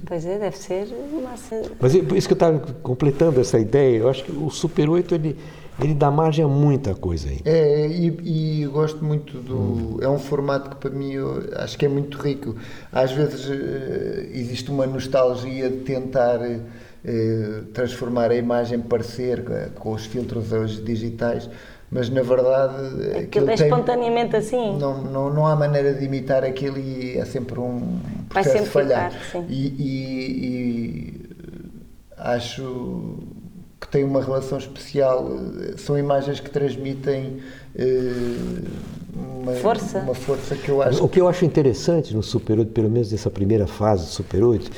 Pois é, deve ser massa. Mas é por isso que eu estava completando essa ideia. Eu acho que o Super 8 ele, ele dá margem a muita coisa aí. É, e, e gosto muito do. É um formato que para mim eu acho que é muito rico. Às vezes eh, existe uma nostalgia de tentar eh, transformar a imagem parecer eh, com os filtros hoje digitais, mas na verdade aquilo é tem- espontaneamente assim. não, não, não há maneira de imitar aquilo e é sempre um Vai processo sempre de falhar. ficar, sim. E, e- e, acho que tem uma relação especial. São imagens que transmitem eh, uma Força. uma força que eu acho O que eu acho interessante no Super 8, pelo menos nessa primeira fase do Super 8,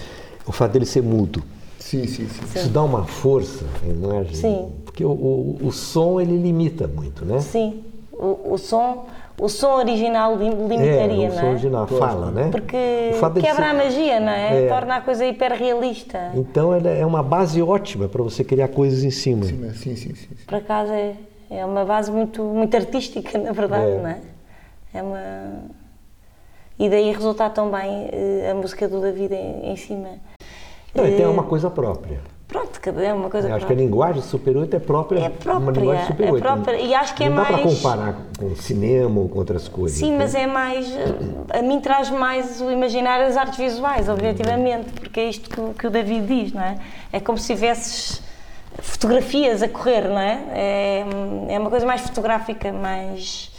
o fato dele ser mudo. Sim, sim, sim. Isso dá uma força à imagem. Sim. Porque o, o, o som ele limita muito, né? Sim, o, o som, o som original lim- É, limitaria, o som não é? original fala, né? Porque quebra ser- a magia, não é? É. Torna a coisa hiperrealista. Então ela é uma base ótima para você criar coisas em cima. Sim, sim, sim, sim. Por acaso é, é uma base muito, muito artística, na verdade, É. não é? É uma. E daí resultar tão bem eh, a música do David em, em cima. Não, e tem Eh, uma coisa própria. Pronto, é uma coisa Eu acho que a linguagem Super 8 é própria. É própria, uma linguagem Super é 8. própria. E acho que é Não dá para mais- comparar com cinema ou com outras coisas. Sim, né? mas é mais. A mim traz mais o imaginário das artes visuais, objetivamente, porque é isto que, o- que o David diz, não é? É como se tivesses fotografias a correr, não é? É, é uma coisa mais fotográfica, mais.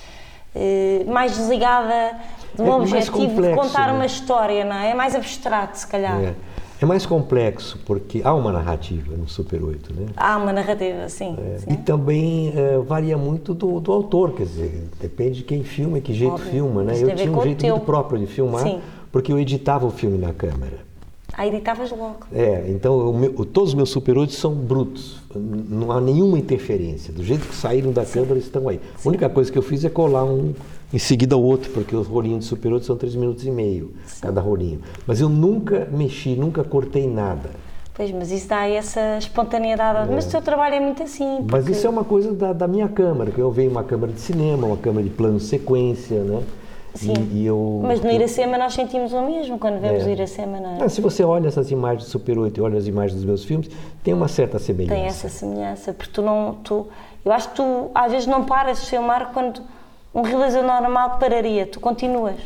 eh, mais desligada de um É mais objetivo de complexo, contar né? uma história, não é? É mais abstrato, se calhar. É. É mais complexo, porque há uma narrativa no Super 8, né? Há uma narrativa, sim. É. sim. E também é, varia muito do, do autor, quer dizer, depende de quem filma e que jeito Óbvio. filma, né? Isso Eu tinha um jeito teu. muito próprio de filmar, Sim. porque eu editava o filme na câmera. Aí editavas logo. É, então meu- todos os meus Super 8 são brutos, não há nenhuma interferência. Do jeito que saíram da câmera, estão aí. A única coisa que eu fiz é colar um em seguida o outro, porque os rolinhos de Super 8 são 3 minutos e meio cada rolinho. Mas eu nunca mexi, nunca cortei nada. Pois, mas isso dá essa espontaneidade. Mas o teu trabalho é muito assim. Mas porque- isso é uma coisa da, da minha câmera, que eu venho uma câmera de cinema, uma câmera de plano sequência, né? Sim. E, e eu, Mas no eu- Iracema nós sentimos o mesmo quando vemos É. o Iracema, não é? Ah, se você olha essas imagens do Super 8 e olha as imagens dos meus filmes, tem uma certa semelhança. Tem essa semelhança, porque tu não. Tu, eu acho que tu às vezes não paras de filmar quando um realizador normal pararia, tu continuas,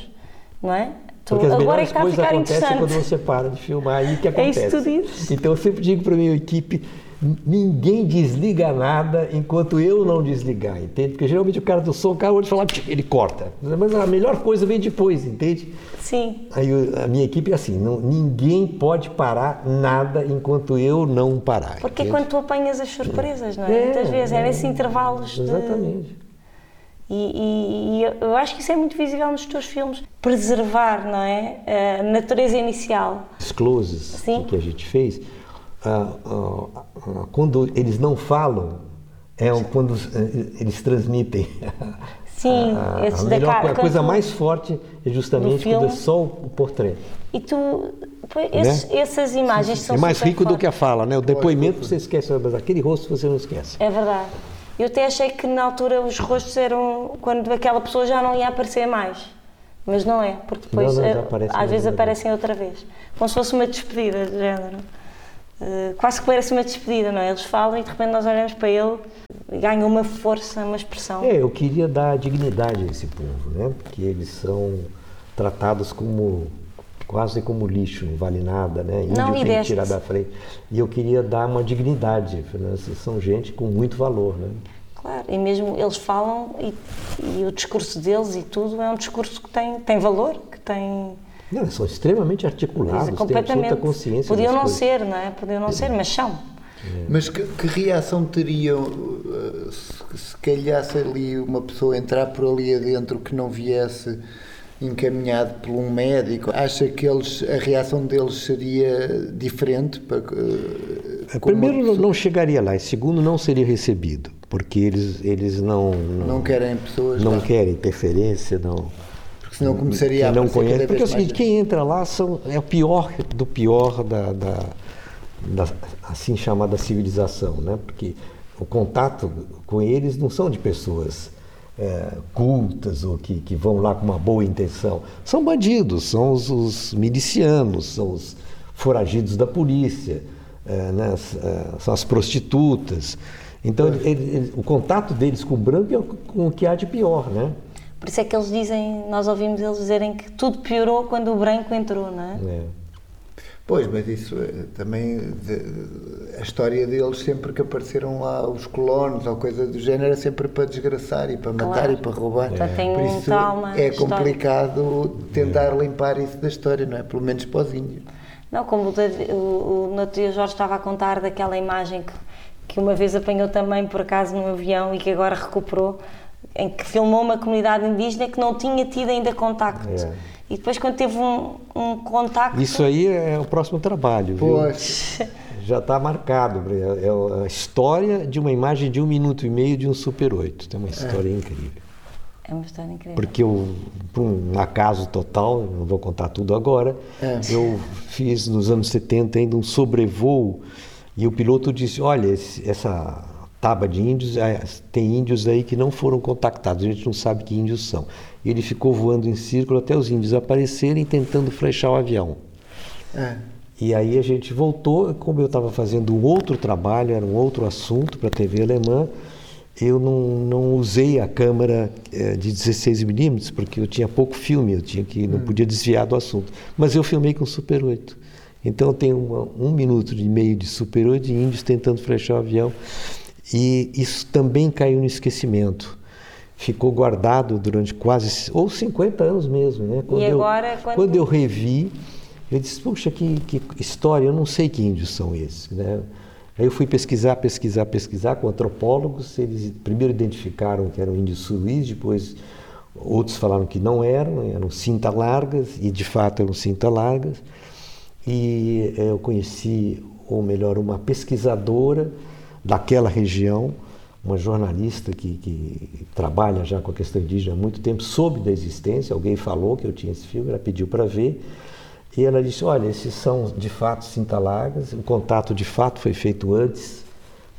não é? Tu, Porque as agora é que está a ficar interessante. quando você para de filmar, aí que É acontece. isso que tu dizes. Então eu sempre digo para minha equipe, "N- ninguém desliga nada enquanto eu não desligar, entende? Porque geralmente o cara do som, o cara olha e fala, ele corta. Mas a melhor coisa vem depois, entende? Sim, Aí a minha equipe é assim, não, ninguém pode parar nada enquanto eu não parar. porque é entende? quando tu apanhas as surpresas, não é? É, Muitas vezes, é é. nesses intervalos. de- Exatamente. E, e- e eu- acho que isso é muito visível nos teus filmes. Preservar, não é? A natureza inicial. Os closes Sim. que a gente fez, ah, ah, ah, quando eles não falam, é um- quando eh, eles transmitem. Sim, a, a, melhor, a coisa mais forte é justamente Do quando é só o portrait. E tu. pois, esses- essas imagens são é mais super rico do fortes. que a fala, né? O depoimento você esquece, mas aquele rosto você não esquece. É verdade. Eu até achei que na altura os rostos eram quando aquela pessoa já não ia aparecer mais. Mas não é, porque depois Não, não, eh, aparecem às mais vezes aparecem outra vez. Como se fosse uma despedida de género. Eh, quase que parece uma despedida, não é? Eles falam e de repente nós olhamos para ele ganha uma força, uma expressão. É, eu queria dar dignidade a esse povo, né? Porque eles são tratados como quase como lixo, não vale nada, né? Índio Não, e tem que tirar da frente. E eu queria dar uma dignidade, né? São gente com muito valor, né? Claro, e mesmo eles falam e, e o discurso deles e tudo é um discurso que tem, tem valor, que tem. Não, são extremamente articulados, têm completamente. absoluta consciência Podiam não coisas. ser, não é? Podiam não ser, mas são. Mas que, que reação teriam uh, se, se calhasse ali uma pessoa entrar por ali adentro que não viesse encaminhado por um médico? Acha que eles, a reação deles seria diferente? Para, uh, com uma Primeiro, não- pessoa- não chegaria lá, e segundo, não seria recebido, porque eles, eles não, não, não querem pessoas não lá, querem interferência, não. porque senão começaria a não conhece, porque é o seguinte, quem entra lá são, é o pior do pior da, da, da assim chamada civilização, né? Porque o contato com eles não são de pessoas é, cultas ou que, que vão lá com uma boa intenção. São bandidos, são os, os milicianos, são os foragidos da polícia, é, né? É, são as prostitutas. Então, ele- ele- o contato deles com o branco é o- com o que há de pior, né? Por isso é que eles dizem, nós ouvimos eles dizerem que tudo piorou quando o branco entrou, não é? É. Pois, mas isso eh, também, de- a história deles, sempre que apareceram lá os colonos ou coisa do género, era sempre para desgraçar e para matar Claro. e para roubar. Portanto, tem Por isso trauma é histórico. complicado tentar limpar isso da história, não é? Pelo menos para os índios. Não, como o, o, o o Jorge estava a contar daquela imagem que, que uma vez apanhou também por acaso num avião e que agora recuperou, em que filmou uma comunidade indígena que não tinha tido ainda contacto. É. E depois quando teve um, um contacto... Isso aí é o próximo trabalho, viu? Pois, Já está marcado. É é a história de uma imagem de um minuto e meio de um Super 8. Tem uma história incrível. É uma história incrível. Porque eu, por um acaso total, não vou contar tudo agora, É. eu fiz nos anos 70 ainda um sobrevoo e o piloto disse, olha, esse- essa tábua de índios, eh, tem índios aí que não foram contactados, a gente não sabe que índios são. E ele ficou voando em círculo até os índios aparecerem tentando flechar o avião. é. E aí a gente voltou, como eu estava fazendo um outro trabalho, era um outro assunto para a TV alemã, eu não, não usei a câmera eh, de 16 milímetros porque eu tinha pouco filme, eu tinha que não podia desviar do assunto. Mas eu filmei com Super 8. Então eu tenho uma- um minuto e meio de Super 8 de índios tentando flechar o avião. E isso também caiu no esquecimento. Ficou guardado durante quase, ou 50 anos mesmo, né? Quando eu- agora, quando- quando eu revi, eu disse, puxa, que, que história, eu não sei que índios são esses. Né? Aí eu fui pesquisar, pesquisar, pesquisar com antropólogos, eles primeiro identificaram que eram índios suís, depois outros falaram que não eram, eram cinta largas, e de fato eram cinta largas. E eh, eu conheci, ou melhor, uma pesquisadora daquela região, uma jornalista que, que trabalha já com a questão indígena há muito tempo, soube da existência, alguém falou que eu tinha esse filme, ela pediu para ver, e ela disse, olha, esses são de fato cinta largas, o contato de fato foi feito antes,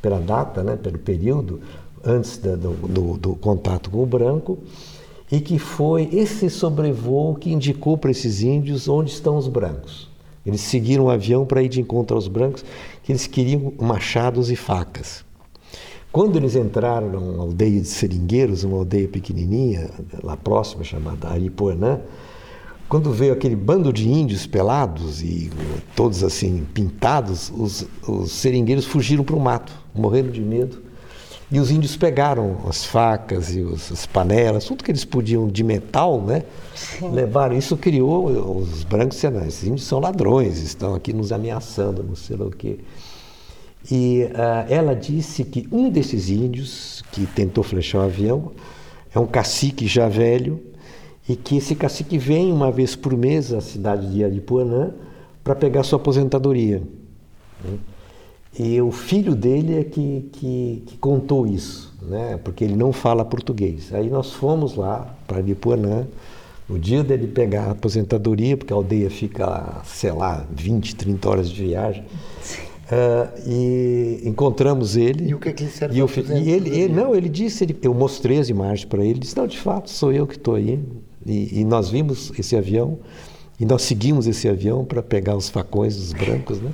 pela data, né, pelo período, antes da- do, do- do contato com o branco, e que foi esse sobrevoo que indicou para esses índios onde estão os brancos. Eles seguiram o avião para ir de encontro aos brancos, que eles queriam machados e facas. Quando eles entraram numa aldeia de seringueiros, uma aldeia pequenininha, lá próxima, chamada Aripuanã, quando veio aquele bando de índios pelados e todos assim pintados, os, os seringueiros fugiram para o mato, morrendo de medo. E os índios pegaram as facas e os- as panelas, tudo que eles podiam de metal, né? Levaram. Isso criou os brancos "Ah, esses índios são ladrões, estão aqui nos ameaçando, não sei lá o quê. E ah, ela disse que um desses índios que tentou flechar o avião é um cacique já velho e que esse cacique vem uma vez por mês à cidade de Aripuanã para pegar sua aposentadoria. né? E o filho dele é que, que, que contou isso, né? porque ele não fala português. Aí nós fomos lá para Aripuanã, no dia dele pegar a aposentadoria, porque a aldeia fica, sei lá, 20, 30 horas de viagem. Ah, e encontramos ele. E o que é que lhe serve E, e ele, ele- não, ele disse, ele- eu mostrei as imagens para ele, ele disse, não, de fato, sou eu que estou aí. E, e nós vimos esse avião, e nós seguimos esse avião para pegar os facões dos brancos, né?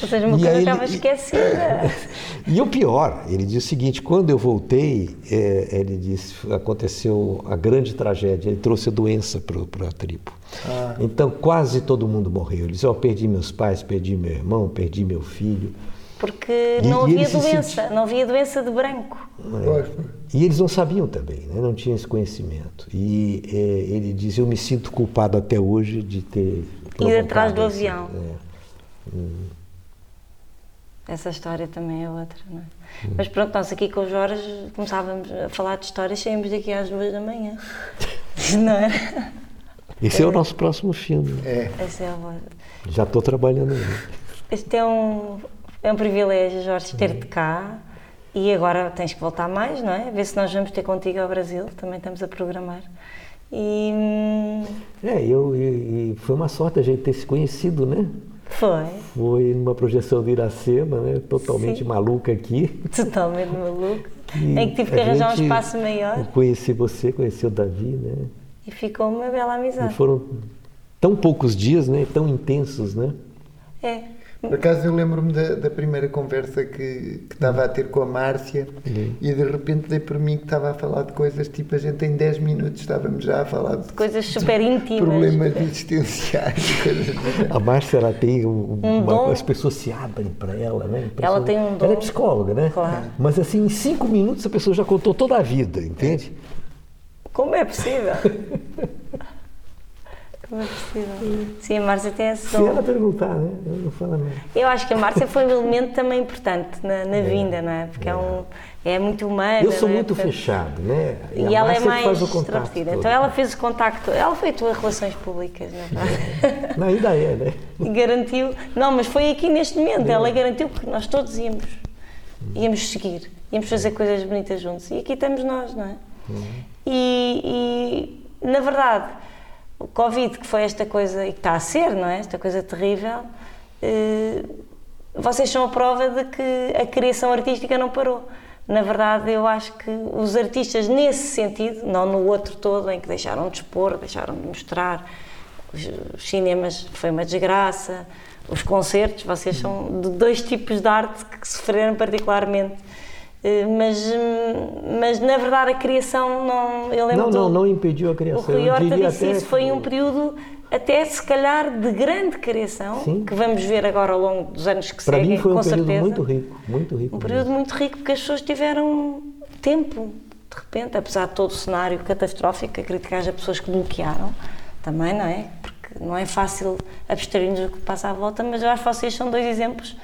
Ou seja, uma E coisa estava esquecida. E o pior, ele diz o seguinte: quando eu voltei, é, ele disse, aconteceu a grande tragédia, ele trouxe a doença para a tribo. Ah. Então quase todo mundo morreu. Ele disse: Eu perdi meus pais, perdi meu irmão, perdi meu filho. Porque E- não e havia doença, não havia doença de branco. Pois. E eles não sabiam também, né? não tinham esse conhecimento. E é, ele diz: Eu me sinto culpado até hoje de ter. Ir atrás do esse- avião. é. Essa história também é outra, não é? Mas pronto, nós aqui com o Jorge começávamos a falar de histórias, saímos daqui às duas da manhã. Não é? Esse é o nosso próximo filme. É. Esse é o... Já estou trabalhando nele. Este é um, é um privilégio, Jorge, ter-te cá. E agora tens que voltar mais, não é? Ver se nós vamos ter contigo ao Brasil, também estamos a programar. E hum, É, eu, e, e foi uma sorte a gente ter se conhecido, né? foi Foi numa projeção de Iracema, né? Totalmente Sim. maluca aqui. totalmente maluco. E em que tive que arranjar um espaço maior Eu conheci você, conheci o Davi, né? e ficou uma bela E amizade. foram tão poucos dias, né? Tão intensos, né? É. Por acaso eu lembro-me da, da primeira conversa que, que estava a ter com a Márcia Uhum. e de repente dei por mim que estava a falar de coisas tipo a gente em 10 minutos estávamos já a falar de Coisas super íntimas. problemas existenciais coisas. A Márcia, ela tem um, Um uma, dom. as pessoas se abrem para ela, né? A Ela pessoa- tem um dom. Ela é psicóloga, né? Claro. Mas assim, em cinco minutos a pessoa já contou toda a vida, entende? Como é possível? Como é possível? Sim, a Márcia tem esse Se dom. ela perguntar, né? Ela não nada. Eu acho que a Márcia foi um elemento também importante na, na vinda, não é? Porque é, um, é muito humana. Eu sou é? muito Portanto, fechado, né? E, a ela é mais extrovertida. Então ela fez o contacto, ela foi a tua relações públicas, não é? Não, ainda é, né? e garantiu. Não, mas foi aqui neste momento. Ela garantiu que nós todos íamos, íamos seguir, íamos fazer coisas bonitas juntos. E aqui estamos nós, não é? E, e, na verdade, o Covid, que foi esta coisa, e que está a ser, não é? Esta coisa terrível, eh, vocês são a prova de que a criação artística não parou. Na verdade, eu acho que os artistas, nesse sentido, não no outro todo, em que deixaram de expor, deixaram de mostrar, os, cinemas foi uma desgraça, os concertos, vocês são de dois tipos de arte que sofreram particularmente. Eh, Mas, mas na verdade a criação não. Eu lembro Não, não, não impediu a o criação. Rui Eu Horta disse isso, foi um período até se calhar de grande criação, Sim. que vamos ver agora ao longo dos anos que Para seguem, mim foi um com período certeza. muito rico, muito rico. Um período muito rico porque as pessoas tiveram tempo, de repente, apesar de todo o cenário catastrófico, acredito que haja pessoas que bloquearam também, não é? Porque não é fácil abstrair-nos do que passa à volta, mas eu acho que vocês são dois exemplos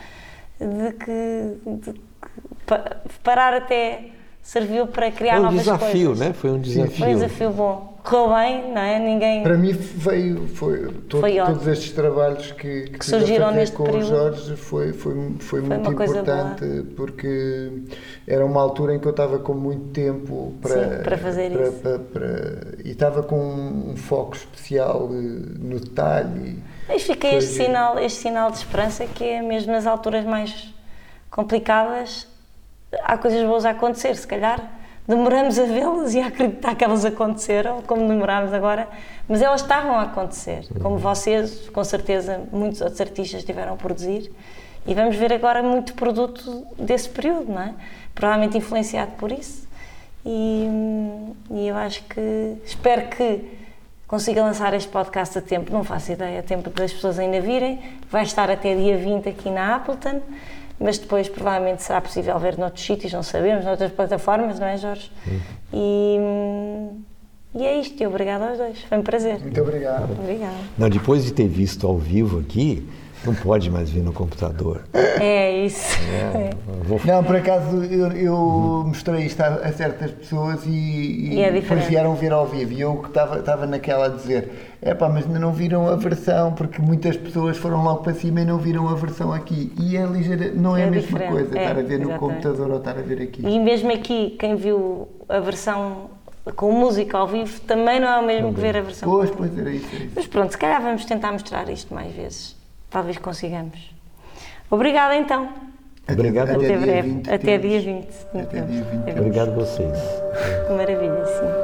de que, de que pa- parar até serviu para criar Foi um novas desafio, coisas. né? Foi um desafio. Foi um desafio bom. Correu bem, não é? Ninguém. Para mim veio, foi, todo- Foi ótimo. todos estes trabalhos que, que, Que surgiram neste com período. o Jorge foi, foi, foi, muito uma coisa importante porque era uma altura em que eu estava com muito tempo para, Sim, para fazer para- isso. para- para- e estava com um foco especial eh, no detalhe. Mas fica Foi este sinal, este sinal de esperança que é mesmo nas alturas mais complicadas há coisas boas a acontecer, se calhar. Demoramos a vê-las e a acreditar que elas aconteceram, como demorámos agora, mas elas estavam a acontecer, como vocês, com certeza, muitos outros artistas tiveram a produzir. E vamos ver agora muito produto desse período, não é? Provavelmente influenciado por isso. E, e eu acho que, espero que consiga lançar este podcast a tempo, não faço ideia, a tempo das pessoas ainda virem. Vai estar até dia 20 aqui na Appleton, mas depois provavelmente será possível ver noutros sítios, não sabemos, noutras plataformas, não é, Jorge? E, e é isto, e obrigado aos dois, foi um prazer. Muito obrigado. Obrigada. Não, depois de ter visto ao vivo aqui, não pode mais vir no computador. É isso. É, eu vou Não, por acaso eu, eu mostrei isto a, a certas pessoas e, E é depois vieram ver ao vivo e eu que estava naquela a dizer é pá, mas ainda não viram a versão porque muitas pessoas foram logo para cima e não viram a versão aqui e é ligeira, não é, É a mesma diferente, coisa é, estar a ver no exatamente. computador ou estar a ver aqui. E mesmo aqui, quem viu a versão com música ao vivo também não é o mesmo que ver a versão Pois, pois era isso, era isso. Mas pronto, se calhar vamos tentar mostrar isto mais vezes. Talvez consigamos. Obrigada então. Obrigado, Até Até dia breve. 20 Até dia 20. Até dia 20. É Obrigado a vocês. Que maravilha, sim.